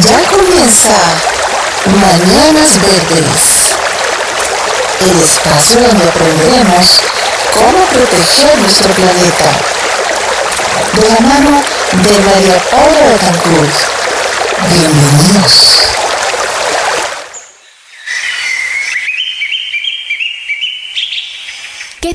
Ya comienza Mañanas Verdes, el espacio donde aprenderemos cómo proteger nuestro planeta. De la mano de María Paula Betancourt. Bienvenidos. ¿Qué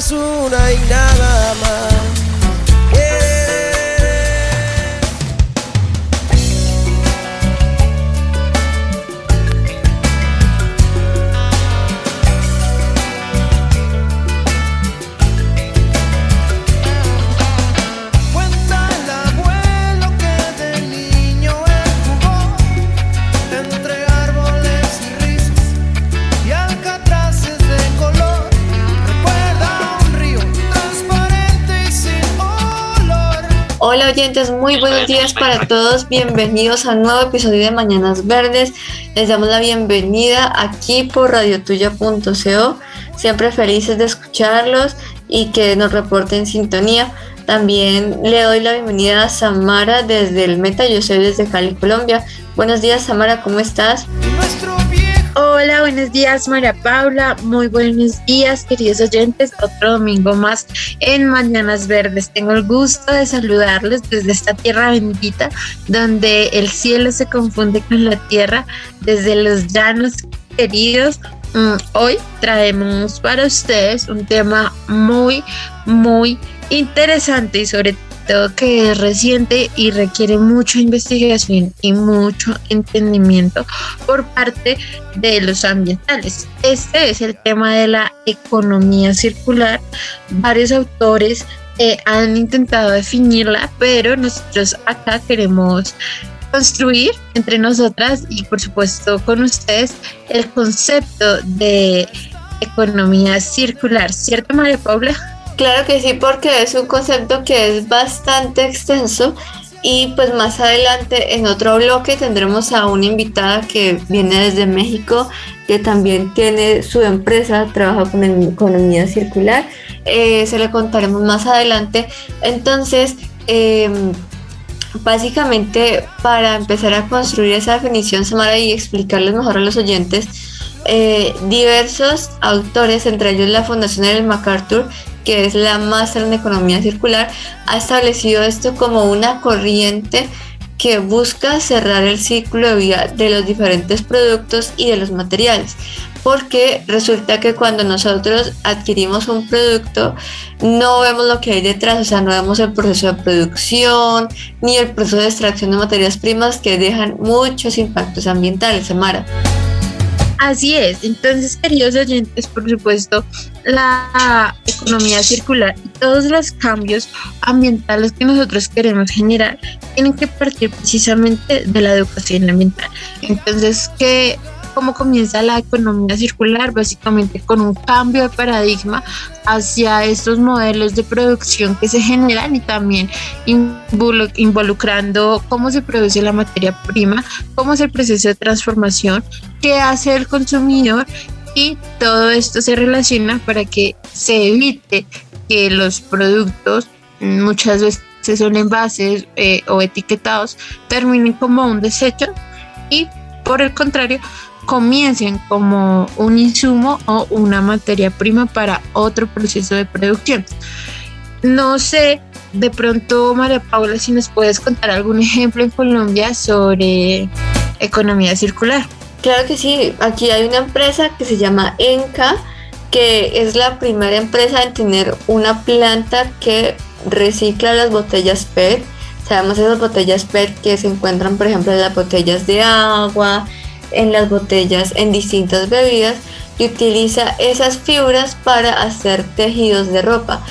Es una y nada más. Hola oyentes, muy buenos días para todos. Bienvenidos a un nuevo episodio de Mañanas Verdes. Les damos la bienvenida aquí por radiotuya.co. Siempre felices de escucharlos y que nos reporten sintonía. También le doy la bienvenida a Samara desde el Meta. Yo soy desde Cali, Colombia. Buenos días, Samara, ¿cómo estás? Hola, buenos días María Paula, muy buenos días queridos oyentes, otro domingo más en Mañanas Verdes. Tengo el gusto de saludarles desde esta tierra bendita donde el cielo se confunde con la tierra, desde los llanos queridos. Mm, Hoy traemos para ustedes un tema muy, muy interesante y sobre todo que es reciente y requiere mucha investigación y mucho entendimiento por parte de los ambientales. Este es el tema de la economía circular. Varios autores eh, han intentado definirla, pero nosotros acá queremos construir entre nosotras y por supuesto con ustedes el concepto de economía circular, ¿cierto María Paula? Claro que sí, porque es un concepto que es bastante extenso y pues más adelante en otro bloque tendremos a una invitada que viene desde México, que también tiene su empresa, trabaja con economía circular, Eh, se le contaremos más adelante. Entonces, em, básicamente para empezar a construir esa definición, Samara, y explicarles mejor a los oyentes, eh, diversos autores, entre ellos la Fundación Ellen MacArthur, que es la máster en economía circular, ha establecido esto como una corriente que busca cerrar el ciclo de vida de los diferentes productos y de los materiales. Porque resulta que cuando nosotros adquirimos un producto, no vemos lo que hay detrás, o sea, no vemos el proceso de producción ni el proceso de extracción de materias primas que dejan muchos impactos ambientales, Samara. Así es, entonces queridos oyentes, por supuesto, la economía circular y todos los cambios ambientales que nosotros queremos generar tienen que partir precisamente de la educación ambiental. Entonces, ¿qué, ¿cómo comienza la economía circular? Básicamente con un cambio de paradigma hacia estos modelos de producción que se generan y también involu- involucrando cómo se produce la materia prima, cómo es el proceso de transformación, qué hace el consumidor y todo esto se relaciona para que se evite que los productos muchas veces son envases eh, o etiquetados terminen como un desecho y por el contrario comiencen como un insumo o una materia prima para otro proceso de producción. No sé, de pronto María Paula, si nos puedes contar algún ejemplo en Colombia sobre economía circular. Claro que sí, aquí hay una empresa que se llama Enca, que es la primera empresa en tener una planta que recicla las botellas PET. Sabemos esas botellas PET que se encuentran, por ejemplo, en las botellas de agua, en las botellas en distintas bebidas y utiliza esas fibras para hacer tejidos de ropa.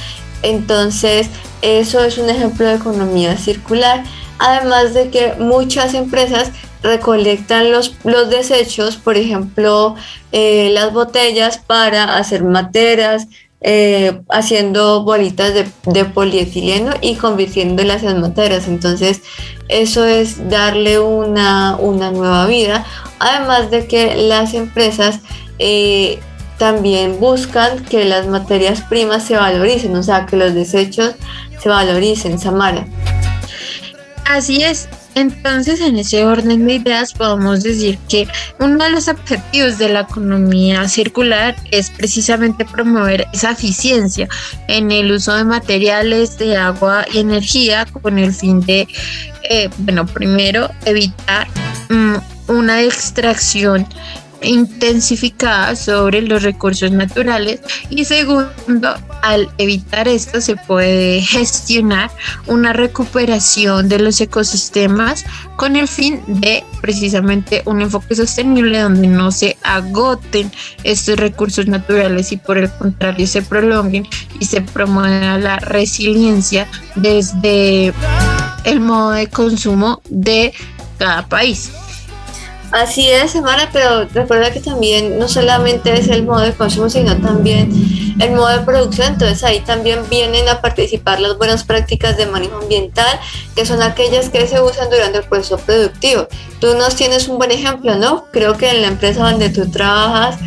Entonces, eso es un ejemplo de economía circular. Además de que muchas empresas recolectan los, los desechos, por ejemplo, eh, las botellas para hacer materas, eh, haciendo bolitas de, polietileno y convirtiéndolas en materas. Entonces, eso es darle una, nueva vida. Además de que las empresas eh, también buscan que las materias primas se valoricen, o sea, que los desechos se valoricen, Samara. Así es, entonces, en ese orden de ideas, podemos decir que uno de los objetivos de la economía circular es precisamente promover esa eficiencia en el uso de materiales, de agua y energía con el fin de, eh, bueno, primero evitar mm, una extracción intensificada sobre los recursos naturales y segundo, al evitar esto se puede gestionar una recuperación de los ecosistemas con el fin de precisamente un enfoque sostenible donde no se agoten estos recursos naturales y por el contrario se prolonguen y se promueva la resiliencia desde el modo de consumo de cada país. Así es, Samara, pero recuerda que también no solamente es el modo de consumo, sino también el modo de producción. Entonces ahí también vienen a participar las buenas prácticas de manejo ambiental, que son aquellas que se usan durante el proceso productivo. Tú nos tienes un buen ejemplo, ¿no? Creo que en la empresa donde tú trabajas,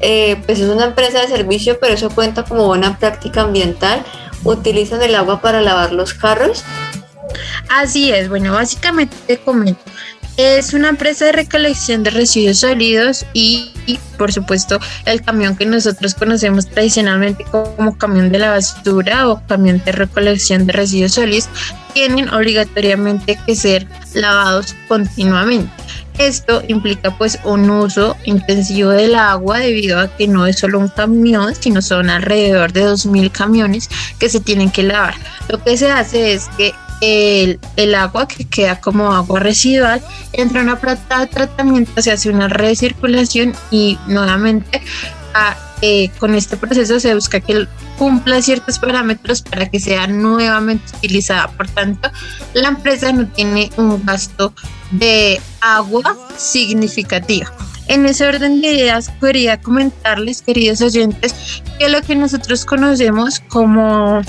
eh, pues es una empresa de servicio, pero eso cuenta como buena práctica ambiental. Utilizan el agua para lavar los carros. Así es, bueno, básicamente te comento. Es una empresa de recolección de residuos sólidos y, por supuesto, el camión que nosotros conocemos tradicionalmente como camión de la basura o camión de recolección de residuos sólidos tienen obligatoriamente que ser lavados continuamente. Esto implica pues un uso intensivo del agua debido a que no es solo un camión, sino son alrededor de 2.000 camiones que se tienen que lavar. Lo que se hace es que el, agua que queda como agua residual entra en una planta de tratamiento, se hace una recirculación y nuevamente eh, con este proceso se busca que cumpla ciertos parámetros para que sea nuevamente utilizada. Por tanto, la empresa no tiene un gasto de agua significativo. En ese orden de ideas, quería comentarles, queridos oyentes, que lo que nosotros conocemos como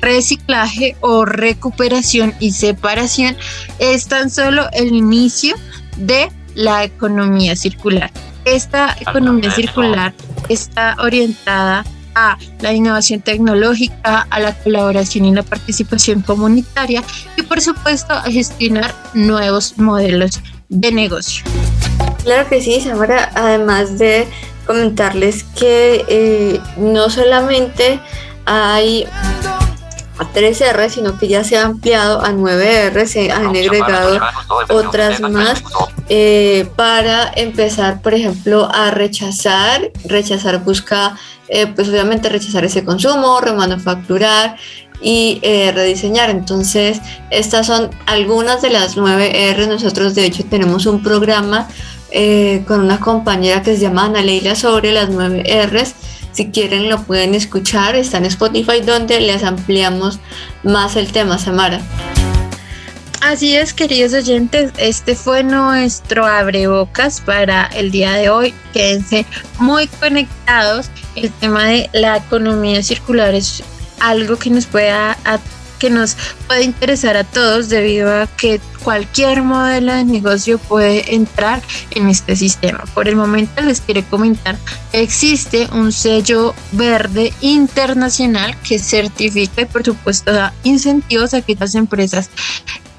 reciclaje o recuperación y separación es tan solo el inicio de la economía circular. Esta economía circular está orientada a la innovación tecnológica, a la colaboración y la participación comunitaria y por supuesto a gestionar nuevos modelos de negocio. Claro que sí, Samara, además de comentarles que eh, no solamente hay a 3R, sino que ya se ha ampliado a 9R, se han agregado otras más eh, para empezar, por ejemplo, a rechazar, rechazar busca, eh, pues obviamente rechazar ese consumo, remanufacturar y eh, rediseñar. Entonces, estas son algunas de las 9R. Nosotros, de hecho, tenemos un programa con una compañera que se llama Ana Leila sobre las 9Rs si quieren lo pueden escuchar, está en Spotify donde les ampliamos más el tema, Samara. Así es, queridos oyentes, este fue nuestro abrebocas para el día de hoy. Quédense muy conectados. El tema de la economía circular es algo que nos puede que nos puede interesar a todos debido a que cualquier modelo de negocio puede entrar en este sistema. Por el momento les quiero comentar que existe un sello verde internacional que certifica y por supuesto da incentivos a aquellas empresas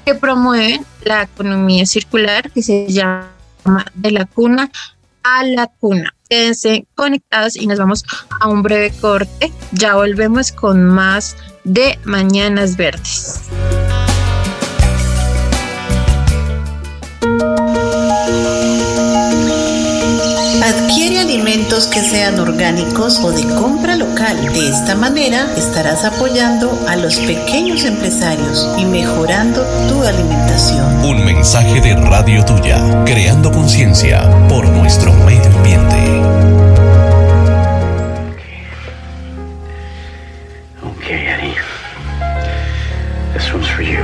que promueven la economía circular que se llama de la cuna a la cuna. Quédense conectados y nos vamos a un breve corte. Ya volvemos con más de Mañanas Verdes. Adquiere alimentos que sean orgánicos o de compra local. De esta manera estarás apoyando a los pequeños empresarios y mejorando tu alimentación. Un mensaje de Radio Tuya, creando conciencia por nuestro medio ambiente. comes for you.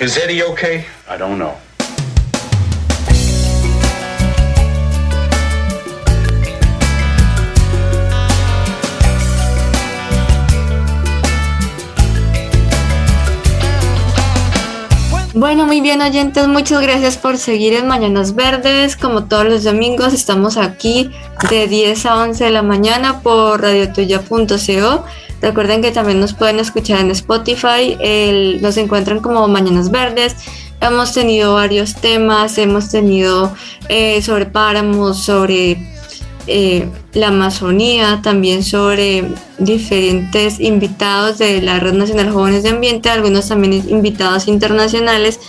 Is Eddie okay? I don't know. Bueno, muy bien oyentes, muchas gracias por seguir en Mañanas Verdes. Como todos los domingos estamos aquí de 10 a 11 de la mañana por radiotuya.co Recuerden que también nos pueden escuchar en Spotify, nos encuentran como Mañanas Verdes. Hemos tenido varios temas, hemos tenido eh, sobre páramos, sobre eh, la Amazonía, también sobre diferentes invitados de la Red Nacional Jóvenes de Ambiente, algunos también invitados internacionales.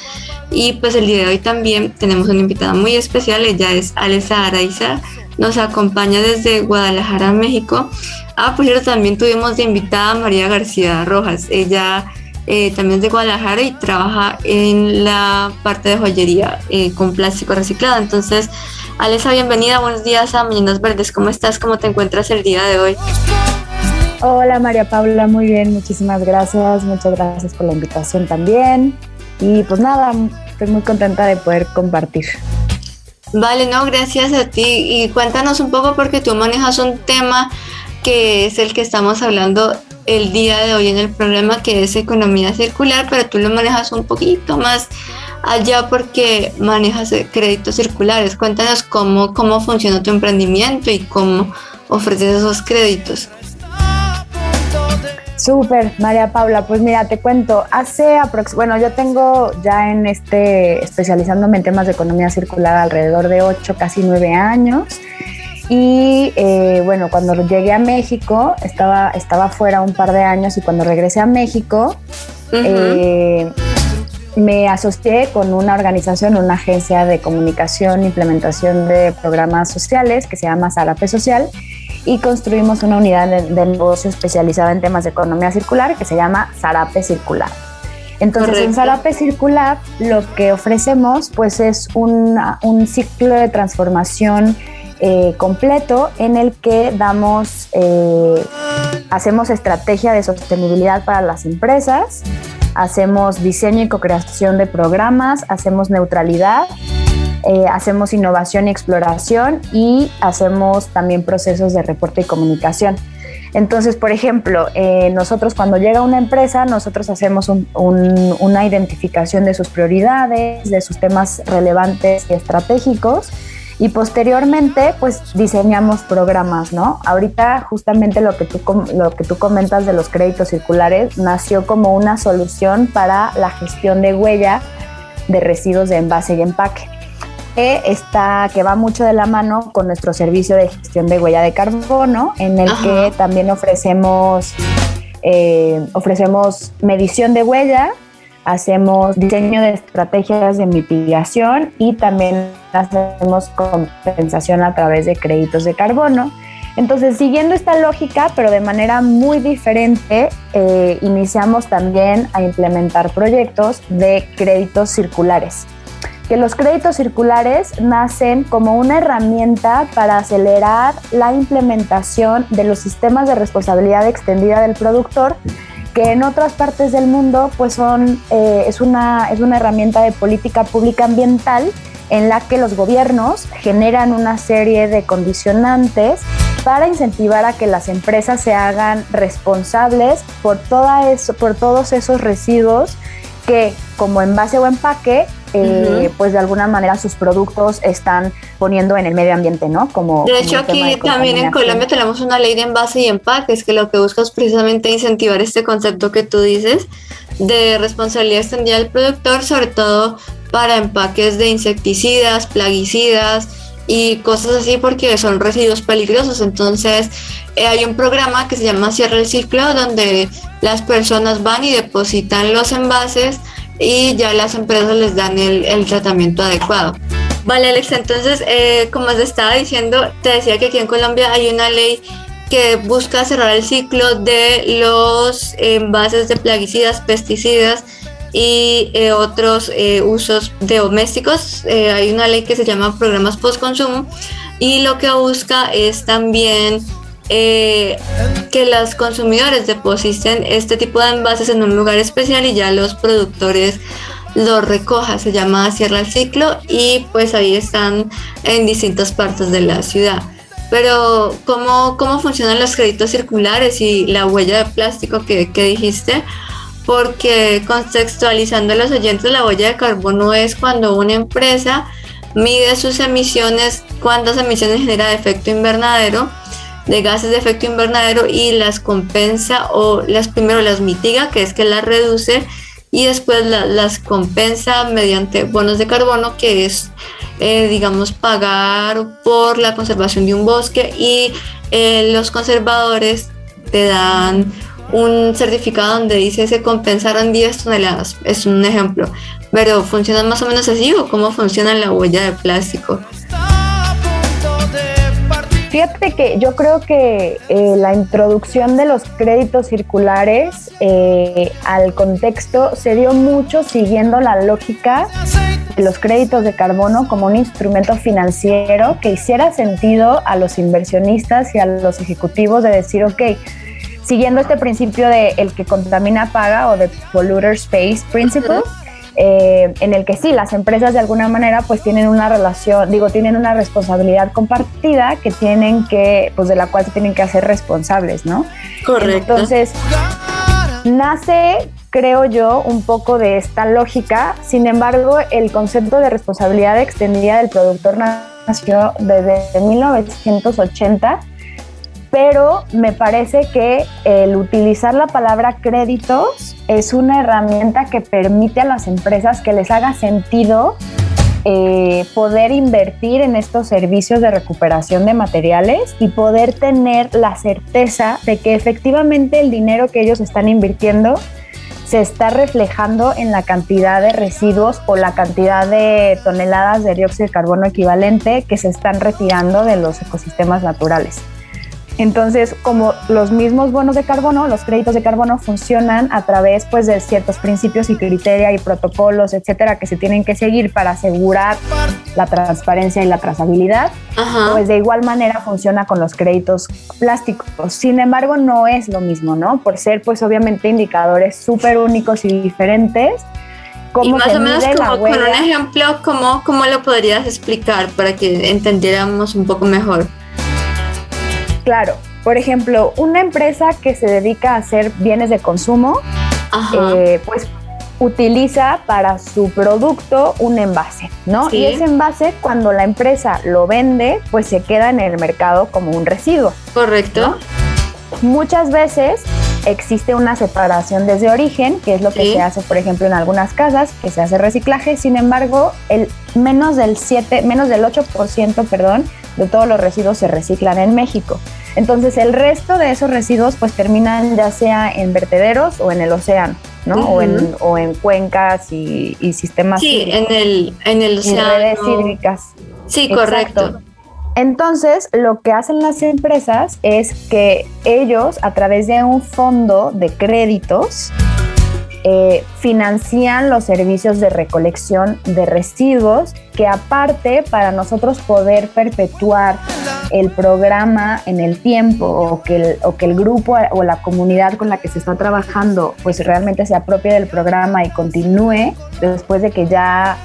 Y pues el día de hoy también tenemos una invitada muy especial, ella es Alesa Araiza, nos acompaña desde Guadalajara, México. Ah, por cierto, también tuvimos de invitada a María García Rojas, ella eh, también es de Guadalajara y trabaja en la parte de joyería eh, con plástico reciclado. Entonces, Alesa, bienvenida, buenos días a Mañanas Verdes, ¿cómo estás? ¿Cómo te encuentras el día de hoy? Hola María Paula, muy bien, muchísimas gracias, muchas gracias por la invitación también. Y pues nada, estoy muy contenta de poder compartir. Vale, no, gracias a ti. Y cuéntanos un poco porque tú manejas un tema que es el que estamos hablando el día de hoy en el programa, que es economía circular, pero tú lo manejas un poquito más allá porque manejas eh, créditos circulares. Cuéntanos cómo, cómo funciona tu emprendimiento y cómo ofreces esos créditos. Súper, María Paula, pues mira, te cuento, hace aprox bueno, yo tengo ya en este, especializándome en temas de economía circular alrededor de 8, casi 9 años. Y eh, bueno, cuando llegué a México, estaba, estaba fuera un par de años y cuando regresé a México, eh, me asocié con una organización, una agencia de comunicación implementación de programas sociales que se llama Zarape Social y construimos una unidad de, de negocio especializada en temas de economía circular que se llama Zarape Circular. Entonces, en Correcto. Zarape Circular lo que ofrecemos pues es una- un ciclo de transformación eh, completo en el que damos, eh, hacemos estrategia de sostenibilidad para las empresas, hacemos diseño y co-creación de programas, hacemos neutralidad, eh, hacemos innovación y exploración y hacemos también procesos de reporte y comunicación. Entonces, por ejemplo, nosotros cuando llega una empresa, nosotros hacemos un- un- una identificación de sus prioridades, de sus temas relevantes y estratégicos y posteriormente pues diseñamos programas, ¿no? Ahorita justamente lo que tú, lo que tú comentas de los créditos circulares nació como una solución para la gestión de huella de residuos de envase y empaque que está que va mucho de la mano con nuestro servicio de gestión de huella de carbono en el Ajá. que también ofrecemos eh, ofrecemos medición de huella hacemos diseño de estrategias de mitigación y también hacemos compensación a través de créditos de carbono. Entonces, siguiendo esta lógica, pero de manera muy diferente, eh, iniciamos también a implementar proyectos de créditos circulares. Que los créditos circulares nacen como una herramienta para acelerar la implementación de los sistemas de responsabilidad extendida del productor que en otras partes del mundo pues son, eh, es, una, es una herramienta de política pública ambiental en la que los gobiernos generan una serie de condicionantes para incentivar a que las empresas se hagan responsables por, toda eso, por todos esos residuos que como envase o empaque, eh, Ujú. pues de alguna manera sus productos están poniendo en el medio ambiente, ¿no? Como, De como hecho, tema aquí de también en. Colombia tenemos una ley de envase y empaques que lo que busca es precisamente incentivar este concepto que tú dices de responsabilidad extendida del productor, sobre todo para empaques de insecticidas, plaguicidas y cosas así porque son residuos peligrosos. Entonces, eh, hay un programa que se llama Cierra el Ciclo donde las personas van y depositan los envases y ya las empresas les dan el, tratamiento adecuado. Vale, Alex, entonces, eh, como te estaba diciendo, te decía que aquí en Colombia hay una ley que busca cerrar el ciclo de los envases de plaguicidas, pesticidas y eh, otros eh, usos de domésticos. Eh, hay una ley que se llama programas post-consumo y lo que busca es también eh, que los consumidores depositen este tipo de envases en un lugar especial y ya los productores lo recoja, se llama Cierra el Ciclo y pues ahí están en distintas partes de la ciudad. Pero ¿cómo, cómo funcionan los créditos circulares y la huella de plástico que, que dijiste? Porque contextualizando los oyentes, la huella de carbono es cuando una empresa mide sus emisiones, cuántas emisiones genera de efecto invernadero de gases de efecto invernadero y las compensa o las primero las mitiga, que es que las reduce y después la- las compensa mediante bonos de carbono, que es, eh, digamos, pagar por la conservación de un bosque y eh, los conservadores te dan un certificado donde dice se compensaron 10 toneladas, es un ejemplo, pero ¿funciona más o menos así o cómo funciona la huella de plástico? Fíjate que yo creo que eh, la introducción de los créditos circulares eh, al contexto se dio mucho siguiendo la lógica de los créditos de carbono como un instrumento financiero que hiciera sentido a los inversionistas y a los ejecutivos de decir, ok, siguiendo este principio de el que contamina paga o de polluter space principle, eh, en el que sí, las empresas de alguna manera pues tienen una relación, digo, tienen una responsabilidad compartida que tienen que, pues de la cual se tienen que hacer responsables, ¿no? Correcto. Entonces, nace, creo yo, un poco de esta lógica, sin embargo, el concepto de responsabilidad extendida del productor nació desde 1980 pero me parece que el utilizar la palabra créditos es una herramienta que permite a las empresas que les haga sentido eh, poder invertir en estos servicios de recuperación de materiales y poder tener la certeza de que efectivamente el dinero que ellos están invirtiendo se está reflejando en la cantidad de residuos o la cantidad de toneladas de dióxido de carbono equivalente que se están retirando de los ecosistemas naturales. Entonces, como los mismos bonos de carbono, los créditos de carbono funcionan a través pues, de ciertos principios y criterios y protocolos, etcétera, que se tienen que seguir para asegurar la transparencia y la trazabilidad, Ajá. pues de igual manera funciona con los créditos plásticos. Sin embargo, no es lo mismo, ¿no? Por ser, pues, obviamente, indicadores súper únicos y diferentes. Y ¿Cómo más se o menos como con un ejemplo, ¿cómo, ¿cómo lo podrías explicar para que entendiéramos un poco mejor? Claro, por ejemplo, una empresa que se dedica a hacer bienes de consumo, eh, pues utiliza para su producto un envase, ¿no? Sí. Y ese envase, cuando la empresa lo vende, pues se queda en el mercado como un residuo. Correcto. Muchas veces existe una separación desde origen, que es lo que Sí. se hace, por ejemplo, en algunas casas, que se hace reciclaje. Sin embargo, el menos del 7, menos del 8%, perdón, de todos los residuos se reciclan en México. Entonces, el resto de esos residuos pues terminan ya sea en vertederos o en el océano, ¿no? o, en, o en cuencas y, y sistemas Sí, hídricos en el, en el océano. redes hídricas. Sí, correcto. Entonces, lo que hacen las empresas es que ellos, a través de un fondo de créditos, eh, financian los servicios de recolección de residuos que aparte para nosotros poder perpetuar el programa en el tiempo o que el, o que el grupo o la comunidad con la que se está trabajando pues realmente se apropie del programa y continúe después de que ya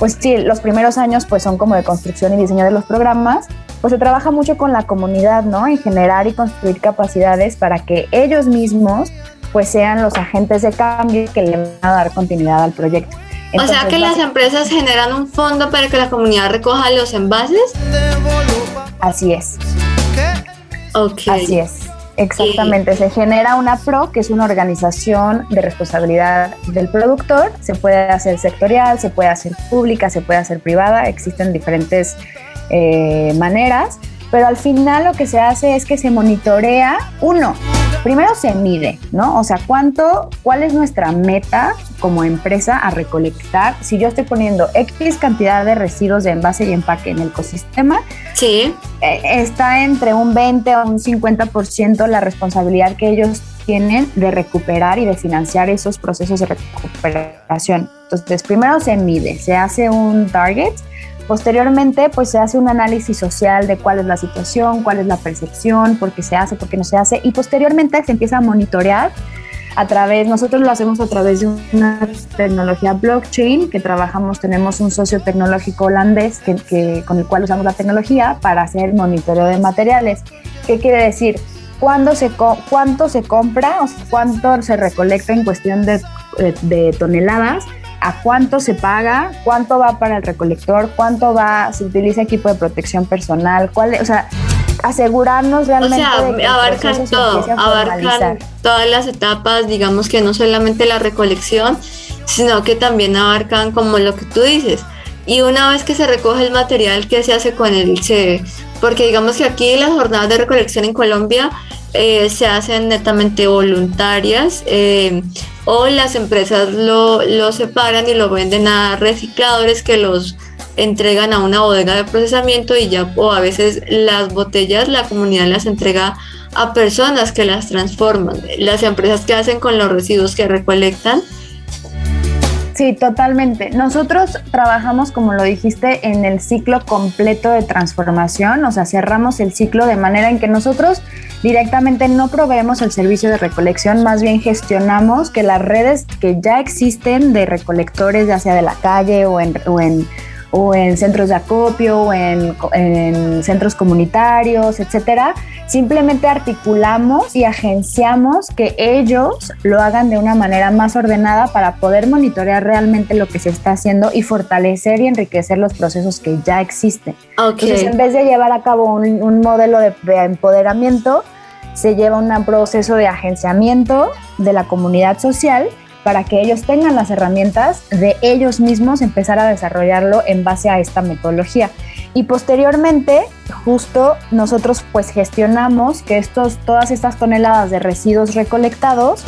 pues sí, los primeros años pues son como de construcción y diseño de los programas, pues se trabaja mucho con la comunidad, ¿no? En generar y construir capacidades para que ellos mismos pues sean los agentes de cambio que le van a dar continuidad al proyecto. o sea que las empresas generan un fondo para que la comunidad recoja los envases. Así es, Ok. así es. Exactamente, se genera una PRO, que es una organización de responsabilidad del productor. Se puede hacer sectorial, se puede hacer pública, se puede hacer privada, existen diferentes eh, maneras, pero al final lo que se hace es que se monitorea, uno, primero se mide, ¿no? O sea, cuánto, cuál es nuestra meta como empresa a recolectar. Si yo estoy poniendo X cantidad de residuos de envase y empaque en el ecosistema, Sí. eh, está entre un 20 o un 50% la responsabilidad que ellos tienen de recuperar y de financiar esos procesos de recuperación. Entonces, primero se mide, se hace un target, posteriormente pues se hace un análisis social de cuál es la situación, cuál es la percepción, por qué se hace, por qué no se hace, y posteriormente se empieza a monitorear a través, nosotros lo hacemos a través de una tecnología blockchain que trabajamos, tenemos un socio tecnológico holandés que, con el cual usamos la tecnología para hacer monitoreo de materiales. ¿Qué quiere decir? ¿Cuándo se ¿Cuánto se compra? ¿Cuánto se recolecta en cuestión de, de toneladas? ¿A cuánto se paga? ¿Cuánto va para el recolector? ¿Cuánto va? ¿Se utiliza equipo de protección personal? ¿Cuál, o sea, asegurarnos O realmente sea, de que el abarcan todo, abarcan todas las etapas, digamos que no solamente la recolección, sino que también abarcan como lo que tú dices. Y una vez que se recoge el material, ¿qué se hace con él? Se, porque digamos que aquí las jornadas de recolección en Colombia eh, se hacen netamente voluntarias eh, o las empresas lo, lo separan y lo venden a recicladores que los entregan a una bodega de procesamiento y ya o a veces las botellas la comunidad las entrega a personas que las transforman. Las empresas que hacen con los residuos que recolectan Sí, totalmente. Nosotros trabajamos, como lo dijiste, en el ciclo completo de transformación, o sea, cerramos el ciclo de manera en que nosotros directamente no proveemos el servicio de recolección, más bien gestionamos que las redes que ya existen de recolectores, ya sea de la calle o en, o en, o en centros de acopio o en, en centros comunitarios, etcétera, simplemente articulamos y agenciamos que ellos lo hagan de una manera más ordenada para poder monitorear realmente lo que se está haciendo y fortalecer y enriquecer los procesos que ya existen. Entonces, en vez de llevar a cabo un, un modelo de, de empoderamiento, se lleva un proceso de agenciamiento de la comunidad social para que ellos tengan las herramientas de ellos mismos empezar a desarrollarlo en base a esta metodología. Y posteriormente, justo nosotros pues gestionamos que estos, todas estas toneladas de residuos recolectados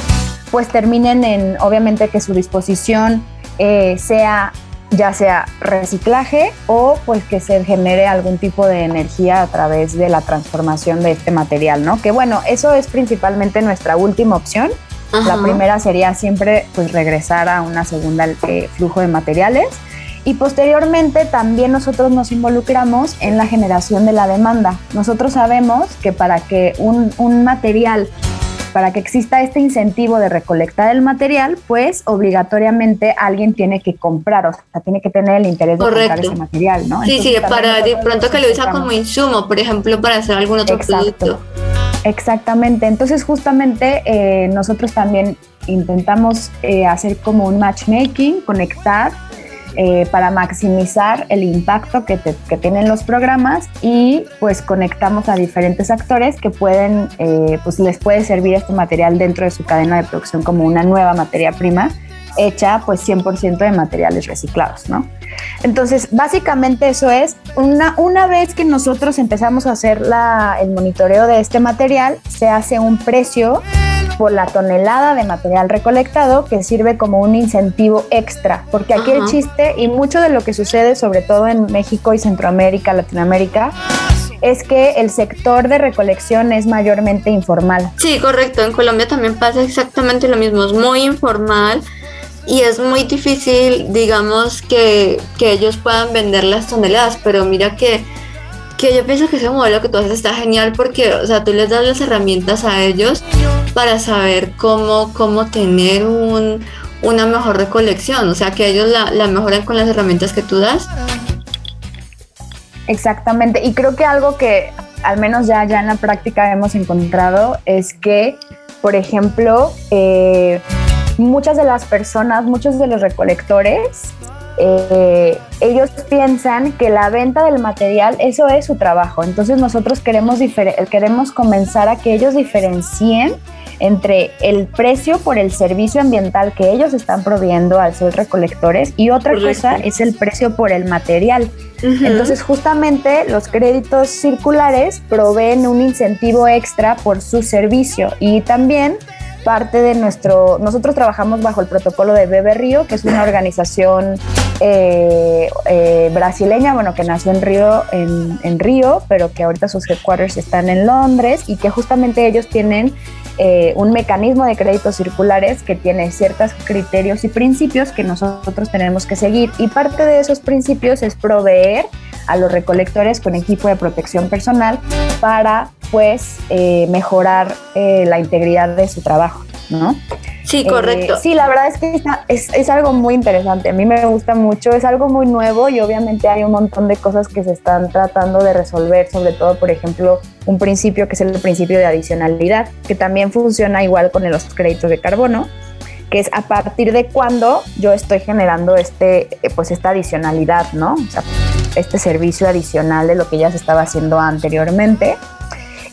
pues terminen en, obviamente que su disposición eh, sea ya sea reciclaje o pues que se genere algún tipo de energía a través de la transformación de este material, ¿no? Que bueno, eso es principalmente nuestra última opción. La primera sería siempre pues regresar a una segunda eh, flujo de materiales y posteriormente también nosotros nos involucramos en la generación de la demanda. Nosotros sabemos que para que un, un material, para que exista este incentivo de recolectar el material, pues obligatoriamente alguien tiene que comprar, o sea, tiene que tener el interés de comprar Correcto. ese material, ¿no? sí sí Entonces, para de pronto que lo usa como insumo por ejemplo para hacer algún otro Exacto. producto Exactamente, entonces justamente eh, nosotros también intentamos eh, hacer como un matchmaking, conectar eh, para maximizar el impacto que, te- que tienen los programas y pues conectamos a diferentes actores que pueden, eh, pues les puede servir este material dentro de su cadena de producción como una nueva materia prima hecha pues 100% de materiales reciclados, ¿no? Entonces, básicamente eso es, una, una vez que nosotros empezamos a hacer la, el monitoreo de este material, se hace un precio por la tonelada de material recolectado que sirve como un incentivo extra, porque aquí el chiste y mucho de lo que sucede, sobre todo en México y Centroamérica, Latinoamérica, es que el sector de recolección es mayormente informal. Sí, correcto. En Colombia también pasa exactamente lo mismo. Es muy informal y es muy difícil, digamos, que, que ellos puedan vender las toneladas. Pero mira que, que yo pienso que ese modelo que tú haces está genial porque, o sea, tú les das las herramientas a ellos para saber cómo, cómo tener un, una mejor recolección. O sea, que ellos la, la mejoran con las herramientas que tú das. Exactamente, y creo que algo que al menos ya, ya en la práctica hemos encontrado es que, por ejemplo, eh, muchas de las personas, muchos de los recolectores, eh, ellos piensan que la venta del material, eso es su trabajo. Entonces nosotros queremos, queremos comenzar a que ellos diferencien entre el precio por el servicio ambiental que ellos están proveyendo al ser recolectores y otra Correcto. cosa es el precio por el material. Entonces, justamente los créditos circulares proveen un incentivo extra por su servicio y también parte de nuestro, nosotros trabajamos bajo el protocolo de Bebe Río, que es una organización eh, eh, brasileña, bueno, que nació en Río, en, en Río, pero que ahorita sus headquarters están en Londres y que justamente ellos tienen eh, un mecanismo de créditos circulares que tiene ciertos criterios y principios que nosotros tenemos que seguir. Y parte de esos principios es proveer a los recolectores con equipo de protección personal para pues eh, mejorar eh, la integridad de su trabajo, ¿no? Sí, correcto. Eh, sí, la verdad es que está- es, es algo muy interesante. A mí me gusta mucho, es algo muy nuevo y obviamente hay un montón de cosas que se están tratando de resolver, sobre todo, por ejemplo, un principio que es el principio de adicionalidad, que también funciona igual con los créditos de carbono, que es a partir de cuando yo estoy generando este, eh, pues esta adicionalidad, ¿no? O sea, este servicio adicional de lo que ya se estaba haciendo anteriormente.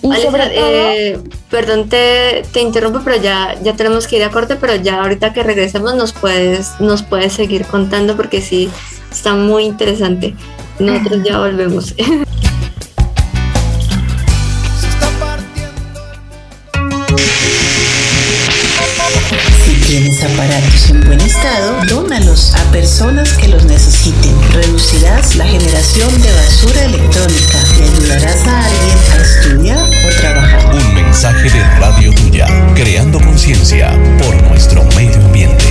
Y Alexa, sobre todo, eh, perdón, te, te interrumpo, pero ya, ya tenemos que ir a corte, pero ya ahorita que regresemos nos puedes, nos puedes seguir contando porque sí, está muy interesante. Nosotros ya volvemos. tienes aparatos en buen estado, dónalos a personas que los necesiten. Reducirás la generación de basura electrónica y ayudarás a alguien a estudiar o trabajar. Un mensaje de Radio Tuya, creando conciencia por nuestro medio ambiente.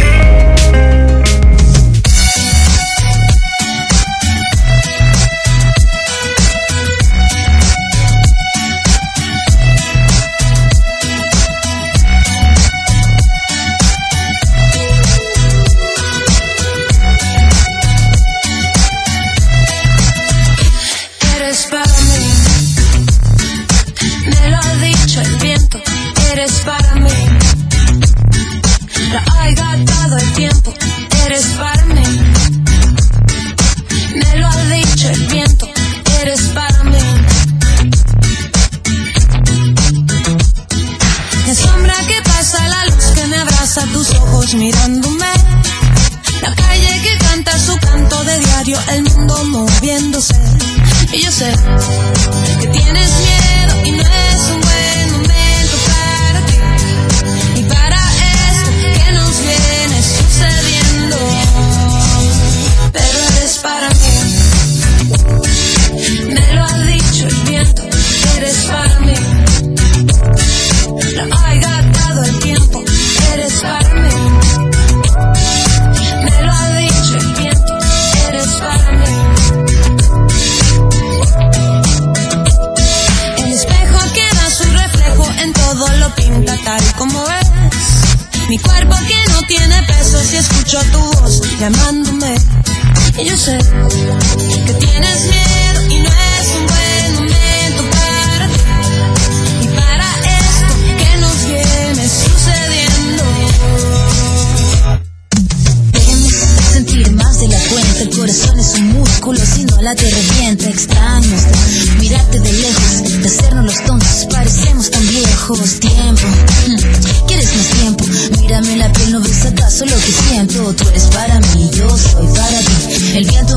Tiempo, mm, ¿quieres más tiempo? Mírame la piel, no ves acaso lo que siento. Tú eres para mí, yo soy para ti. El viento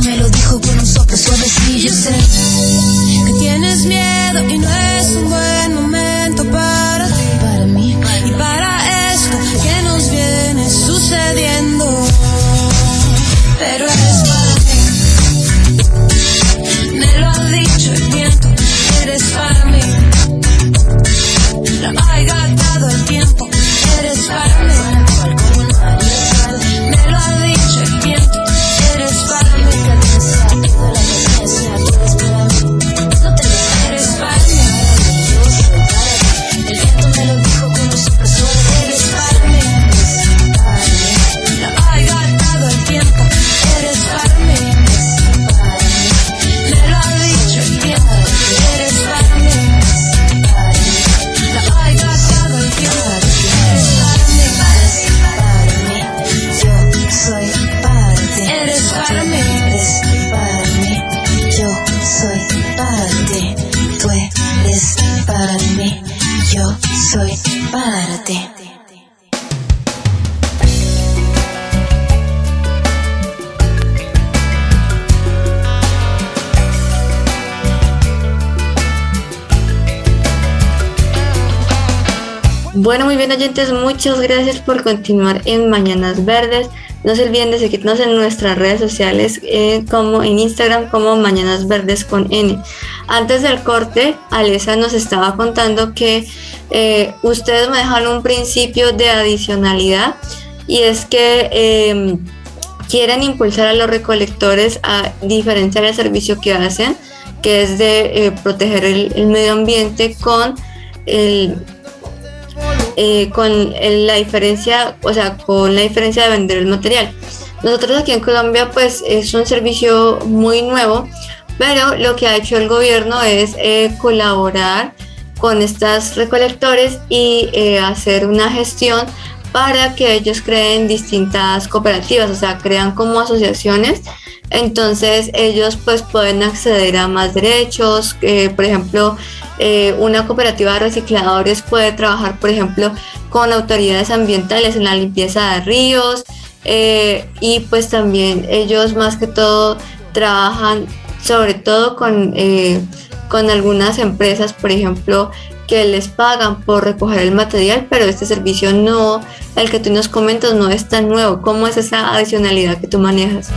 oyentes, muchas gracias por continuar en Mañanas Verdes. No se olviden de seguirnos en nuestras redes sociales eh, como en Instagram como Mañanas Verdes con N. Antes del corte, Alesa nos estaba contando que eh, ustedes manejan un principio de adicionalidad y es que eh, quieren impulsar a los recolectores a diferenciar el servicio que hacen, que es de eh, proteger el medio ambiente con el eh, con la diferencia, o sea, con la diferencia de vender el material. Nosotros aquí en Colombia, pues es un servicio muy nuevo, pero lo que ha hecho el gobierno es eh, colaborar con estas recolectores y eh, hacer una gestión para que ellos creen distintas cooperativas, o sea, crean como asociaciones. Entonces ellos pues pueden acceder a más derechos, por ejemplo, eh, una cooperativa de recicladores puede trabajar, por ejemplo, con autoridades ambientales en la limpieza de ríos eh, y pues también ellos más que todo trabajan sobre todo con, eh, con algunas empresas, por ejemplo, que les pagan por recoger el material, pero este servicio no, el que tú nos comentas, no es tan nuevo. ¿Cómo es esa adicionalidad que tú manejas?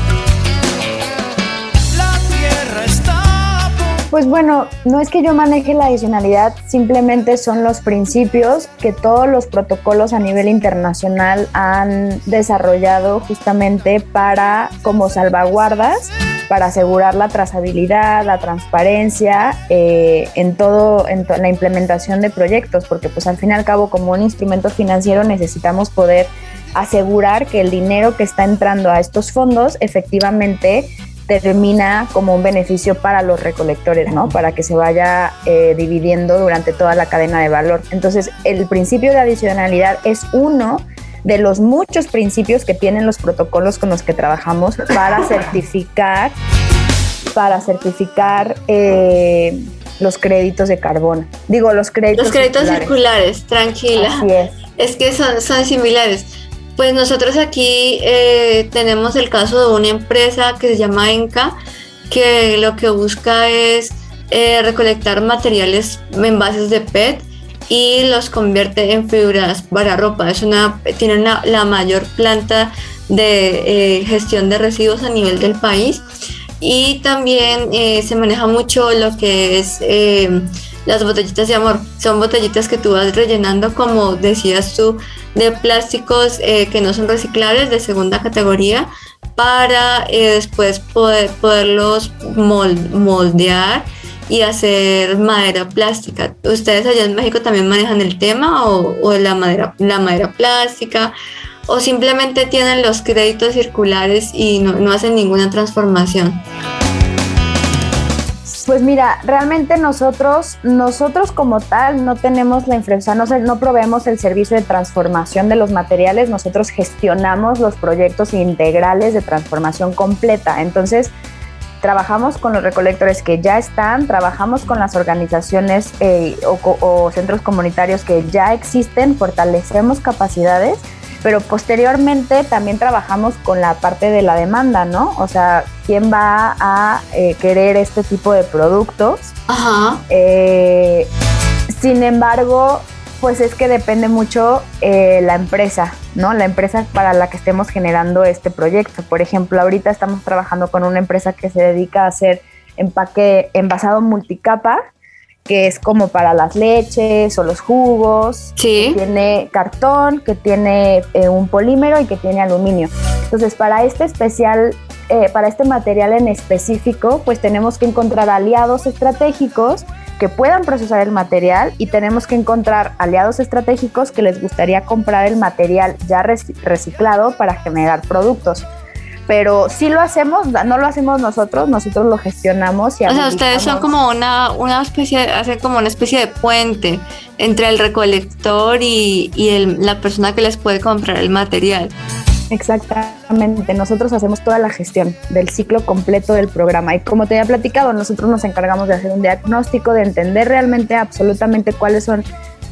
Pues bueno, no es que yo maneje la adicionalidad, simplemente son los principios que todos los protocolos a nivel internacional han desarrollado justamente para como salvaguardas para asegurar la trazabilidad, la transparencia eh, en todo, en la implementación de proyectos, porque pues al fin y al cabo como un instrumento financiero necesitamos poder asegurar que el dinero que está entrando a estos fondos efectivamente termina como un beneficio para los recolectores, ¿no? Para que se vaya eh, dividiendo durante toda la cadena de valor. Entonces, el principio de adicionalidad es uno de los muchos principios que tienen los protocolos con los que trabajamos para certificar, para certificar eh, los créditos de carbono. Digo, los créditos Los créditos circulares, tranquila. Así es. Es que son, son similares. Pues nosotros aquí eh, tenemos el caso de una empresa que se llama Enca, que lo que busca es eh, recolectar materiales, envases de PET y los convierte en fibras para ropa. Es una, tiene la mayor planta de eh, gestión de residuos a nivel del país y también se maneja mucho lo que es las botellitas de amor. Son botellitas que tú vas rellenando, como decías tú, de plásticos eh, que no son reciclables de segunda categoría para eh, después poder, poderlos mol- moldear y hacer madera plástica. ¿Ustedes allá en México también manejan el tema o, o la, madera, la madera plástica? ¿O simplemente tienen los créditos circulares y no, no hacen ninguna transformación? Pues mira, realmente nosotros, nosotros como tal no tenemos la influencia, no, no proveemos el servicio de transformación de los materiales, nosotros gestionamos los proyectos integrales de transformación completa. Entonces, trabajamos con los recolectores que ya están, trabajamos con las organizaciones eh, o centros comunitarios que ya existen, fortalecemos capacidades, pero posteriormente también trabajamos con la parte de la demanda, ¿no? O sea, ¿quién va a eh, querer este tipo de productos? Ajá. Eh, sin embargo, pues es que depende mucho eh, la empresa, ¿no? La empresa para la que estemos generando este proyecto. Por ejemplo, ahorita estamos trabajando con una empresa que se dedica a hacer empaque envasado multicapa, que es como para las leches o los jugos. Sí. Que tiene cartón, que tiene eh, un polímero y que tiene aluminio. Entonces, para este especial, eh, para este material en específico, pues tenemos que encontrar aliados estratégicos que puedan procesar el material y tenemos que encontrar aliados estratégicos que les gustaría comprar el material ya reci- reciclado para generar productos. Pero sí lo hacemos, no lo hacemos nosotros, nosotros lo gestionamos y O sea, ustedes son como una, una especie, hacen como una especie de puente entre el recolector y, y el- la persona que les puede comprar el material. Exactamente, nosotros hacemos toda la gestión del ciclo completo del programa y como te había platicado, nosotros nos encargamos de hacer un diagnóstico, de entender realmente absolutamente cuáles son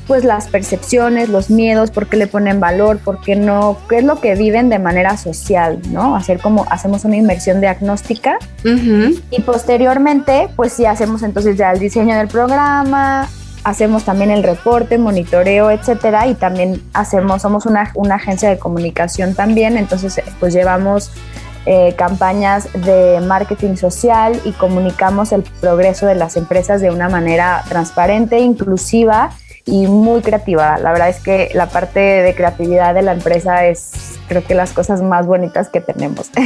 pues las percepciones, los miedos, por qué le ponen valor, por qué no, qué es lo que viven de manera social, ¿no? Hacer como hacemos una inversión diagnóstica y posteriormente pues sí hacemos entonces ya el diseño del programa, hacemos también el reporte, monitoreo, etcétera, y también hacemos, somos una, una agencia de comunicación también, entonces pues llevamos eh, campañas de marketing social y comunicamos el progreso de las empresas de una manera transparente, inclusiva y muy creativa. La verdad es que la parte de creatividad de la empresa es creo que las cosas más bonitas que tenemos.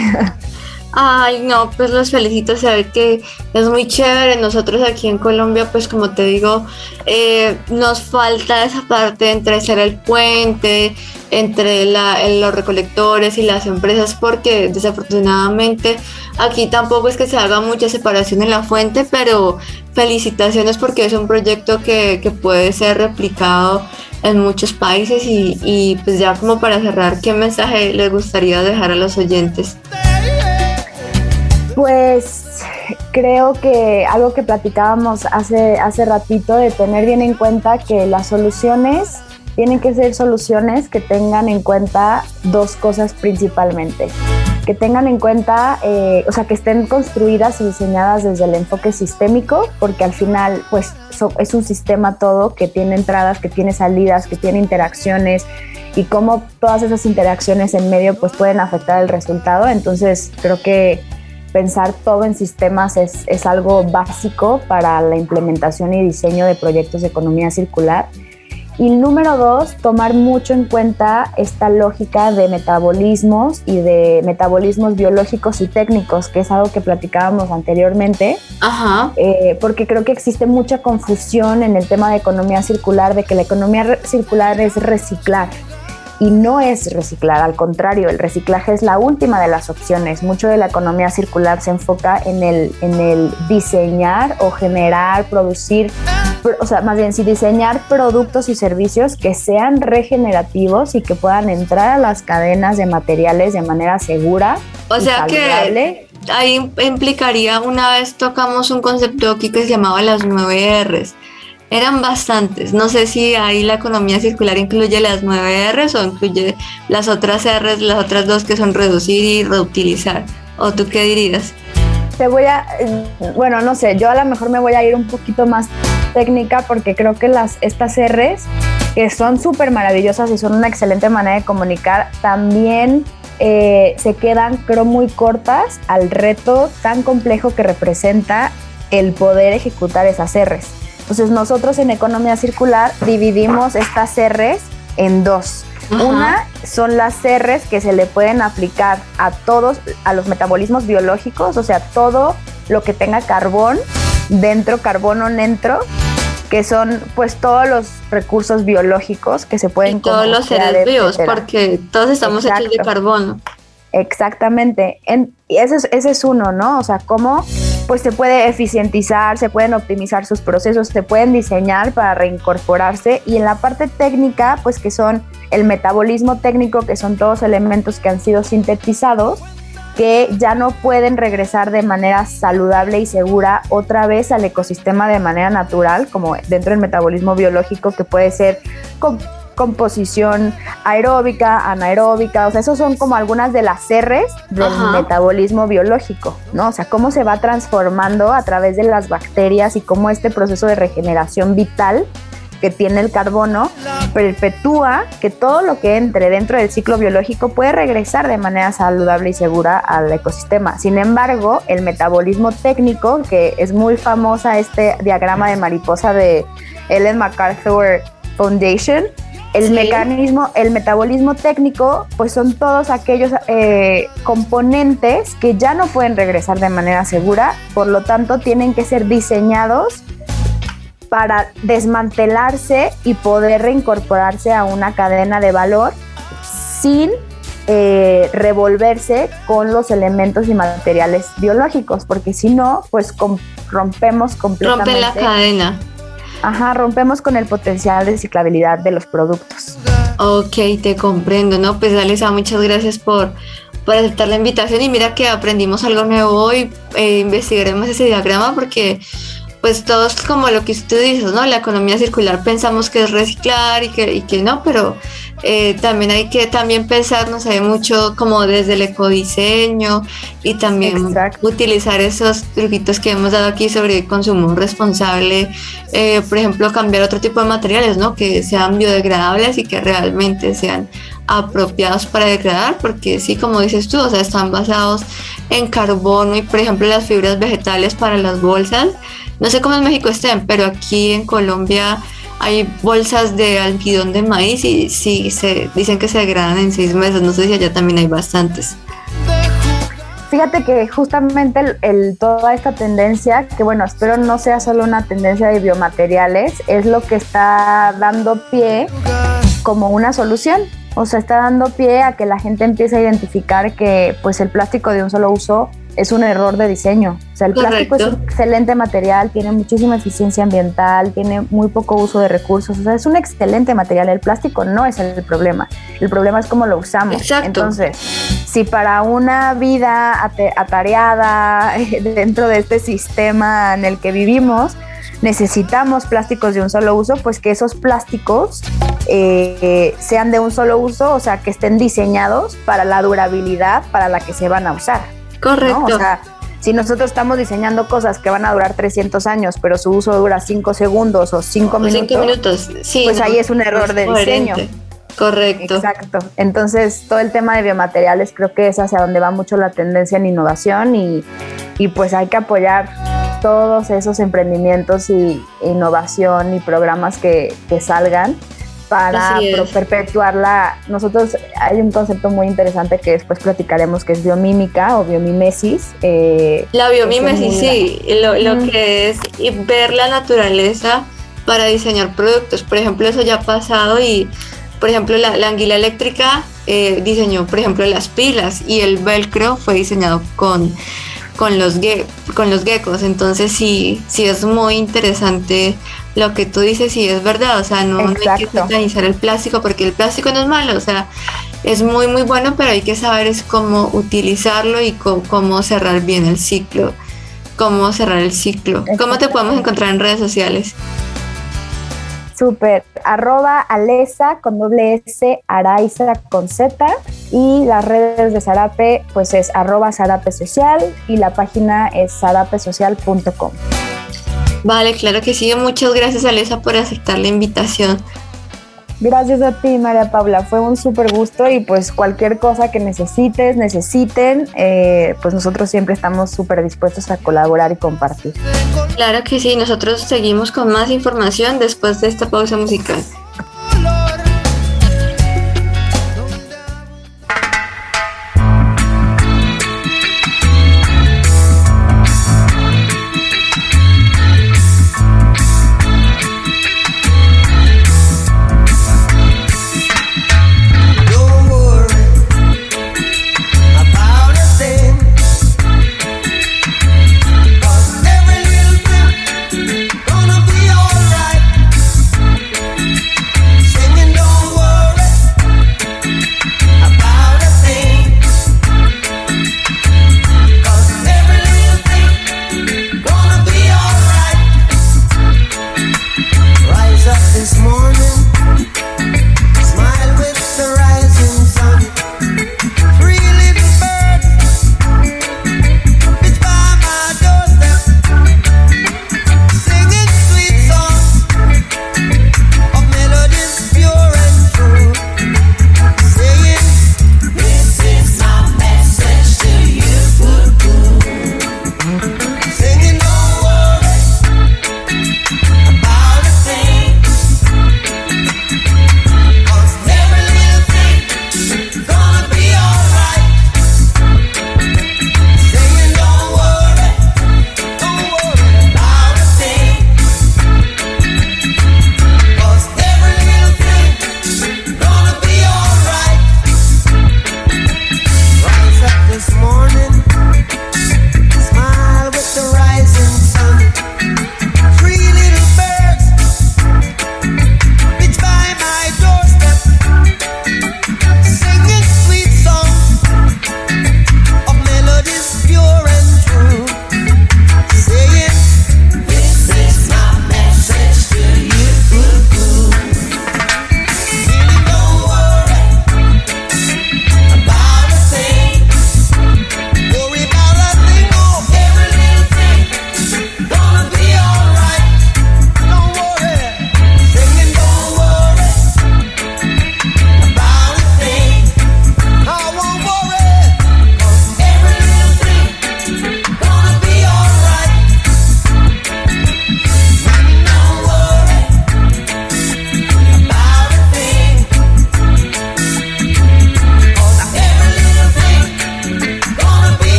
Ay, no, pues los felicito, saber que es muy chévere. Nosotros aquí en Colombia, pues como te digo, eh, nos falta esa parte entre ser el puente, entre la- los recolectores y las empresas, porque desafortunadamente aquí tampoco es que se haga mucha separación en la fuente, pero felicitaciones porque es un proyecto que, que puede ser replicado en muchos países y, y pues ya como para cerrar, ¿qué mensaje les gustaría dejar a los oyentes? Pues creo que algo que platicábamos hace, hace ratito de tener bien en cuenta que las soluciones tienen que ser soluciones que tengan en cuenta dos cosas principalmente. Que tengan en cuenta, eh, o sea, que estén construidas y diseñadas desde el enfoque sistémico, porque al final, pues, es un sistema todo que tiene entradas, que tiene salidas, que tiene interacciones y cómo todas esas interacciones en medio, pues, pueden afectar el resultado. Entonces, creo que pensar todo en sistemas es, es algo básico para la implementación y diseño de proyectos de economía circular. Y número dos, tomar mucho en cuenta esta lógica de metabolismos y de metabolismos biológicos y técnicos, que es algo que platicábamos anteriormente, Ajá. eh, porque creo que existe mucha confusión en el tema de economía circular, de que la economía circular es reciclar. Y no es reciclar, al contrario, el reciclaje es la última de las opciones. Mucho de la economía circular se enfoca en el, en el diseñar o generar, producir, pro- o sea, más bien, sí, diseñar productos y servicios que sean regenerativos y que puedan entrar a las cadenas de materiales de manera segura. O y sea saludable. que ahí implicaría, una vez tocamos un concepto aquí que se llamaba las 9 R's. Eran bastantes. No sé si ahí la economía circular incluye las 9 R's o incluye las otras R's, las otras dos que son reducir y reutilizar. ¿O tú qué dirías? Te voy a, bueno, no sé, yo a lo mejor me voy a ir un poquito más técnica porque creo que las, estas R's, que son súper maravillosas y son una excelente manera de comunicar, también eh, se quedan, creo, muy cortas al reto tan complejo que representa el poder ejecutar esas R's. Entonces nosotros en economía circular dividimos estas R's en dos. Ajá. Una son las R's que se le pueden aplicar a todos, a los metabolismos biológicos, o sea, todo lo que tenga carbón dentro, carbono dentro, que son pues todos los recursos biológicos que se pueden Y todos los seres vivos, porque todos estamos hechos de Exacto. carbono. Exactamente. En- y ese, es, ese es uno, ¿no? O sea, cómo pues se puede eficientizar, se pueden optimizar sus procesos, se pueden diseñar para reincorporarse. Y en la parte técnica, pues que son el metabolismo técnico, que son todos elementos que han sido sintetizados, que ya no pueden regresar de manera saludable y segura otra vez al ecosistema de manera natural, como dentro del metabolismo biológico, que puede ser composición aeróbica, anaeróbica, o sea, esos son como algunas de las R's del Ajá. metabolismo biológico, ¿no? O sea, cómo se va transformando a través de las bacterias y cómo este proceso de regeneración vital que tiene el carbono perpetúa que todo lo que entre dentro del ciclo biológico puede regresar de manera saludable y segura al ecosistema. Sin embargo, el metabolismo técnico, que es muy famosa este diagrama de mariposa de Ellen MacArthur Foundation, el Sí. mecanismo, el metabolismo técnico, pues son todos aquellos eh, componentes que ya no pueden regresar de manera segura, por lo tanto tienen que ser diseñados para desmantelarse y poder reincorporarse a una cadena de valor sin eh, revolverse con los elementos y materiales biológicos, porque si no, pues com- rompemos completamente. Rompe la cadena. Ajá, rompemos con el potencial de reciclabilidad de los productos. Ok, te comprendo, ¿no? Pues Alisa, muchas gracias por, por aceptar la invitación y mira que aprendimos algo nuevo hoy, eh, investigaremos ese diagrama porque pues todos como lo que tú dices, ¿no? La economía circular pensamos que es reciclar y que, y que no, pero eh, también hay que también pensar, no sé, mucho como desde el ecodiseño y también Exacto. utilizar esos truquitos que hemos dado aquí sobre consumo responsable, eh, por ejemplo, cambiar otro tipo de materiales, ¿no? Que sean biodegradables y que realmente sean apropiados para degradar, porque sí, como dices tú, o sea, están basados en carbono y, por ejemplo, las fibras vegetales para las bolsas. No sé cómo en México estén, pero aquí en Colombia hay bolsas de almidón de maíz y sí, se dicen que se degradan en seis meses. No sé si allá también hay bastantes. Fíjate que justamente el, toda esta tendencia, que bueno, espero no sea solo una tendencia de biomateriales, es lo que está dando pie como una solución. O sea, está dando pie a que la gente empiece a identificar que pues el plástico de un solo uso es un error de diseño. O sea, el plástico es un excelente material, tiene muchísima eficiencia ambiental, tiene muy poco uso de recursos. O sea, es un excelente material. El plástico no es el problema. El problema es cómo lo usamos. Exacto. Entonces, si para una vida atareada dentro de este sistema en el que vivimos, necesitamos plásticos de un solo uso, pues que esos plásticos eh, sean de un solo uso, o sea, que estén diseñados para la durabilidad para la que se van a usar. Correcto. ¿no? O sea, si nosotros estamos diseñando cosas que van a durar 300 años, pero su uso dura 5 segundos o 5 O minutos, cinco minutos, sí. pues no, ahí es un error de diseño. Correcto. Exacto. Entonces, todo el tema de biomateriales creo que es hacia donde va mucho la tendencia en innovación y, y pues hay que apoyar todos esos emprendimientos y innovación y programas que, que salgan para perpetuar la... Nosotros hay un concepto muy interesante que después platicaremos que es biomímica o biomimesis. eh, La biomimesis, sí, lo, lo que es ver la naturaleza para diseñar productos. Por ejemplo, eso ya ha pasado y, por ejemplo, la, la anguila eléctrica eh, diseñó, por ejemplo, las pilas y el velcro fue diseñado con, con, los, ge- con los geckos. Entonces, sí, sí es muy interesante lo que tú dices y es verdad. O sea, no, no hay que satanizar el plástico porque el plástico no es malo. O sea, es muy, muy bueno, pero hay que saber es cómo utilizarlo y cómo cerrar bien el ciclo. Cómo cerrar el ciclo. ¿Cómo te podemos encontrar en redes sociales? Súper. Arroba Alesa con doble S, Araiza con Z. Y las redes de Zarape, pues es arroba Zarape Social y la página es zarapesocial.com. Vale, claro que sí. Muchas gracias, Alesa, por aceptar la invitación. Gracias a ti, María Paula. Fue un súper gusto y pues cualquier cosa que necesites, necesiten, eh, pues nosotros siempre estamos súper dispuestos a colaborar y compartir. Claro que sí. Nosotros seguimos con más información después de esta pausa musical.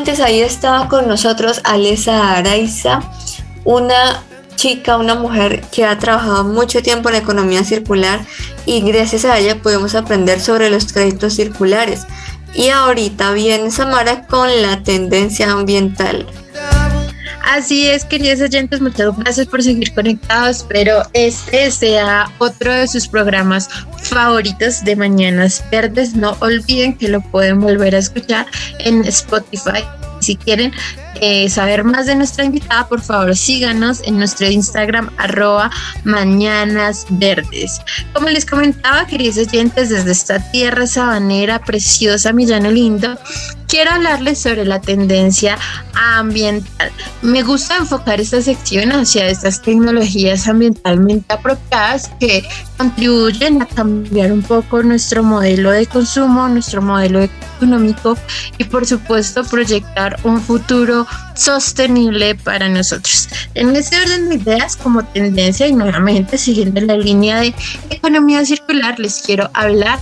Oyentes, ahí estaba con nosotros Alesa Araiza, una chica, una mujer que ha trabajado mucho tiempo en economía circular y gracias a ella podemos aprender sobre los créditos circulares. Y ahorita viene Samara con la tendencia ambiental. Así es, queridos oyentes, muchas gracias por seguir conectados. Espero este sea otro de sus programas favoritos de Mañanas Verdes. No olviden que lo pueden volver a escuchar en Spotify. Si quieren eh, saber más de nuestra invitada, por favor síganos en nuestro Instagram arroba mañanas. Como les comentaba, queridos oyentes, desde esta tierra sabanera preciosa, Millano Lindo, quiero hablarles sobre la tendencia ambiental. Me gusta enfocar esta sección hacia estas tecnologías ambientalmente apropiadas que contribuyen a cambiar un poco nuestro modelo de consumo, nuestro modelo económico y por supuesto proyectar un futuro sostenible para nosotros. En este orden de ideas como tendencia y nuevamente siguiendo la línea de economía circular les quiero hablar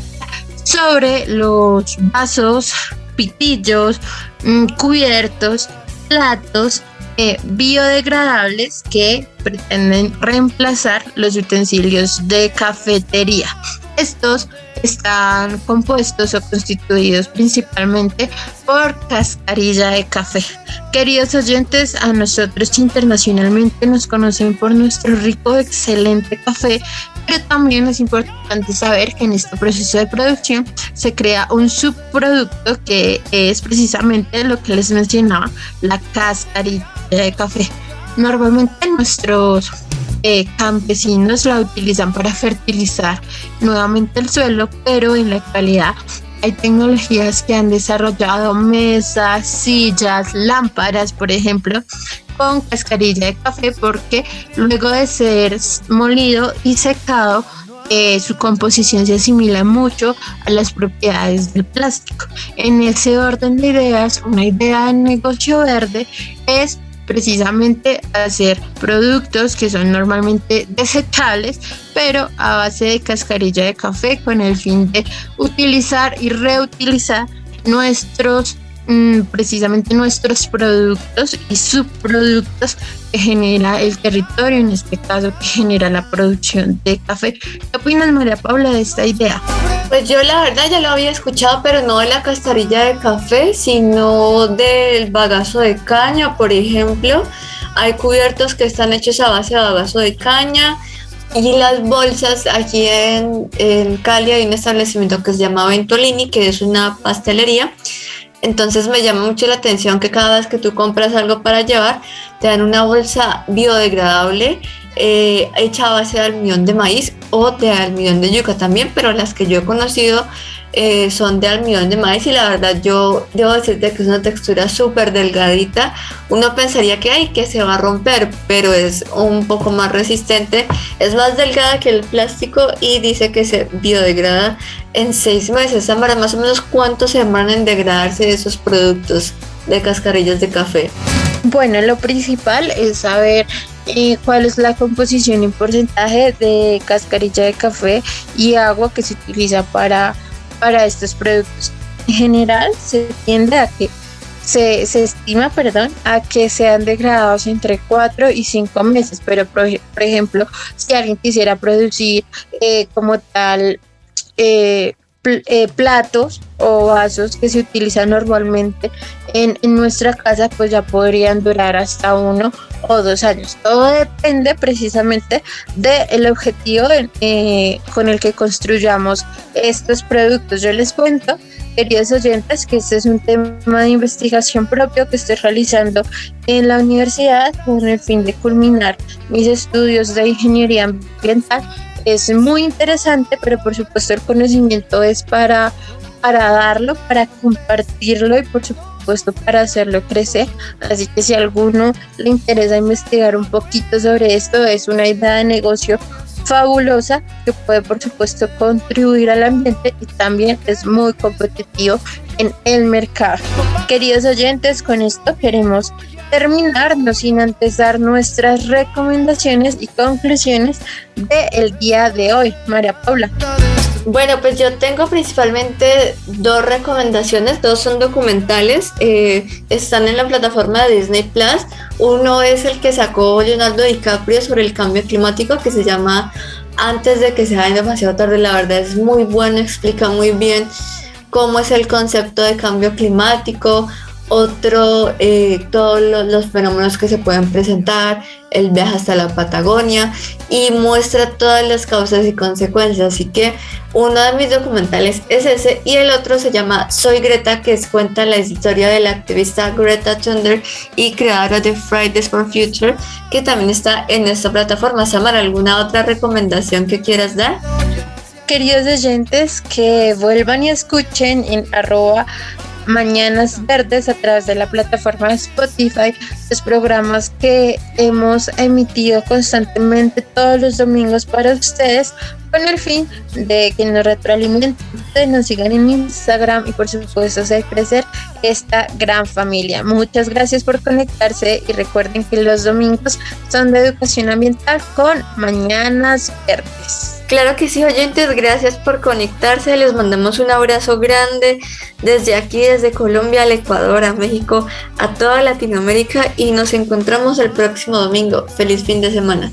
sobre los vasos pitillos, mm, cubiertos, platos eh, biodegradables que pretenden reemplazar los utensilios de cafetería. Estos están compuestos o constituidos principalmente por cascarilla de café. Queridos oyentes, a nosotros internacionalmente nos conocen por nuestro rico, excelente café, pero también es importante saber que en este proceso de producción se crea un subproducto que es precisamente lo que les mencionaba, la cascarilla de café. Normalmente nuestros eh, campesinos la utilizan para fertilizar nuevamente el suelo, pero en la actualidad hay tecnologías que han desarrollado mesas, sillas, lámparas, por ejemplo, con cascarilla de café porque luego de ser molido y secado, eh, su composición se asimila mucho a las propiedades del plástico. En ese orden de ideas, una idea de negocio verde es precisamente hacer productos que son normalmente desechables, pero a base de cascarilla de café con el fin de utilizar y reutilizar nuestros mm, precisamente nuestros productos y subproductos que genera el territorio, en este caso que genera la producción de café. ¿Qué opinas María Paula de esta idea? Pues yo la verdad ya lo había escuchado, pero no de la cascarilla de café, sino del bagazo de caña, por ejemplo. Hay cubiertos que están hechos a base de bagazo de caña. Y las bolsas, aquí en, en Cali hay un establecimiento que se llama Ventolini, que es una pastelería. Entonces me llama mucho la atención que cada vez que tú compras algo para llevar, te dan una bolsa biodegradable eh, hecha a base de almidón de maíz o de almidón de yuca también, pero las que yo he conocido eh, son de almidón de maíz y la verdad yo debo decirte que es una textura súper delgadita. Uno pensaría que hay que se va a romper, pero es un poco más resistente, es más delgada que el plástico y dice que se biodegrada en seis meses. Samara, más o menos cuánto se demoran en degradarse esos productos de cascarillas de café. Bueno, lo principal es saber eh, cuál es la composición y porcentaje de cascarilla de café y agua que se utiliza para, para estos productos. En general, se tiende a que se, se, estima, perdón, a que sean degradados entre 4 y 5 meses, pero por, por, ejemplo, si alguien quisiera producir eh, como tal eh, eh, platos o vasos que se utilizan normalmente en, nuestra casa, pues ya podrían durar hasta uno o dos años. Todo depende precisamente del objetivo eh, con el que construyamos estos productos. Yo les cuento, queridos oyentes, que este es un tema de investigación propio que estoy realizando en la universidad con el fin de culminar mis estudios de ingeniería ambiental es muy interesante, pero por supuesto el conocimiento es para, para darlo, para compartirlo y por supuesto para hacerlo crecer. Así que si a alguno le interesa investigar un poquito sobre esto, es una idea de negocio fabulosa que puede por supuesto contribuir al ambiente y también es muy competitivo en el mercado. Queridos oyentes, con esto queremos terminar, no sin antes dar nuestras recomendaciones y conclusiones del día de hoy. María Paula. Bueno, pues yo tengo principalmente dos recomendaciones, dos son documentales, eh, están en la plataforma de Disney Plus. Uno es el que sacó Leonardo DiCaprio sobre el cambio climático, que se llama Antes de que sea demasiado tarde. La verdad es muy bueno, explica muy bien cómo es el concepto de cambio climático, otro, eh, todos los, fenómenos que se pueden presentar, el viaje hasta la Patagonia y muestra todas las causas y consecuencias. Así que uno de mis documentales es ese y el otro se llama Soy Greta, que es, cuenta la historia de la activista Greta Thunberg y creadora de Fridays for Future, que también está en esta plataforma. Samar, ¿alguna otra recomendación que quieras dar? Queridos oyentes, que vuelvan y escuchen en arroba Mañanas Verdes a través de la plataforma Spotify, los programas que hemos emitido constantemente todos los domingos para ustedes con el fin de que nos retroalimenten, nos sigan en Instagram y por supuesto hacer crecer esta gran familia. Muchas gracias por conectarse y recuerden que los domingos son de educación ambiental con Mañanas Verdes. Claro que sí, oyentes, gracias por conectarse. Les mandamos un abrazo grande desde aquí, desde Colombia al Ecuador, a México, a toda Latinoamérica y nos encontramos el próximo domingo. Feliz fin de semana.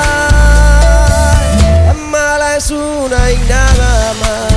es una y nada más.